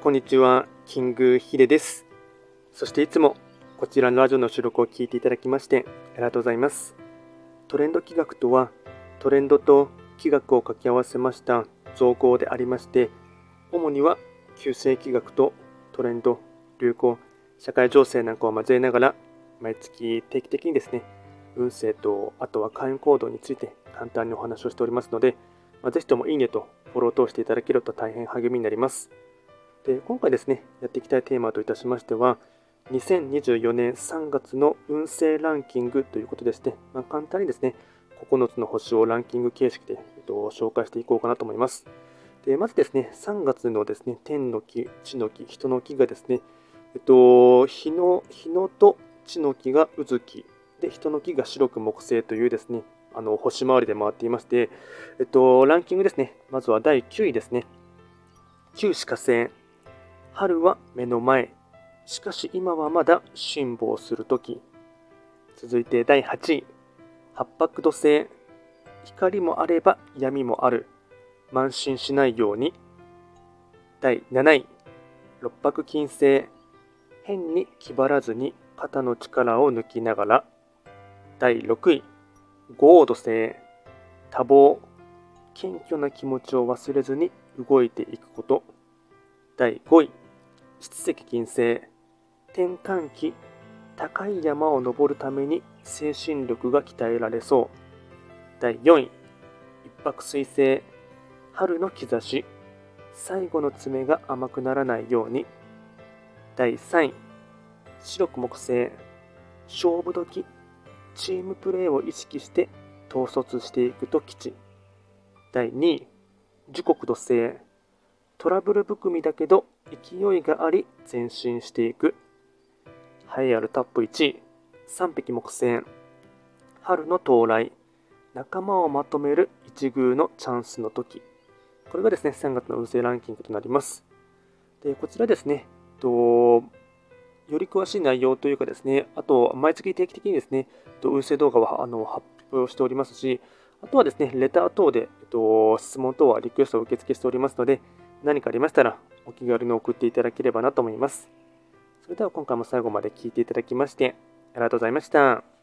こんにちは、キングヒデです。そしていつもこちらのラジオの収録を聞いていただきましてありがとうございます。トレンド企画とは、トレンドと企画を掛け合わせました造語でありまして、主には旧世企画とトレンド、流行、社会情勢なんかを交えながら、毎月定期的にですね、運勢と、あとは会員行動について簡単にお話をしておりますので、まあ、ぜひともいいねとフォローを通していただけると大変励みになります。で今回ですね、やっていきたいテーマといたしましては、2024年3月の運勢ランキングということですね、まあ、簡単にですね、9つの星をランキング形式で、えっと、紹介していこうかなと思います。でまずですね、3月のですね、天の木、地の木、人の木がですね、えっと、日の日のと地の木が渦木、で、人の木が白く木星というですね、あの星回りで回っていまして、えっと、ランキングですね、まずは第9位ですね、旧歯科星、春は目の前。しかし今はまだ辛抱するとき。続いて第8位。八白土星。光もあれば闇もある。慢心しないように。第7位。六白金星。変に気張らずに肩の力を抜きながら。第6位。豪土星。多忙。謙虚な気持ちを忘れずに動いていくこと。第5位。七石金星転換期高い山を登るために精神力が鍛えられそう。第4位一泊水星春の兆し。最後の爪が甘くならないように。第3位白く木星勝負時。チームプレーを意識して統率していくと吉。第2位時刻土星。トラブル含みだけど勢いがあり前進していく。栄えあるタップ1位、3匹木星。春の到来。仲間をまとめる一遇のチャンスの時。これがですね、3月の運勢ランキングとなります。で、こちらですね、とより詳しい内容というかですね、あと、毎月定期的にですね、運勢動画はあの発表しておりますし、あとはですね、レター等で、えっと、質問等はリクエストを受付しておりますので、何かありましたらお気軽に送っていただければなと思います。それでは今回も最後まで聴いていただきましてありがとうございました。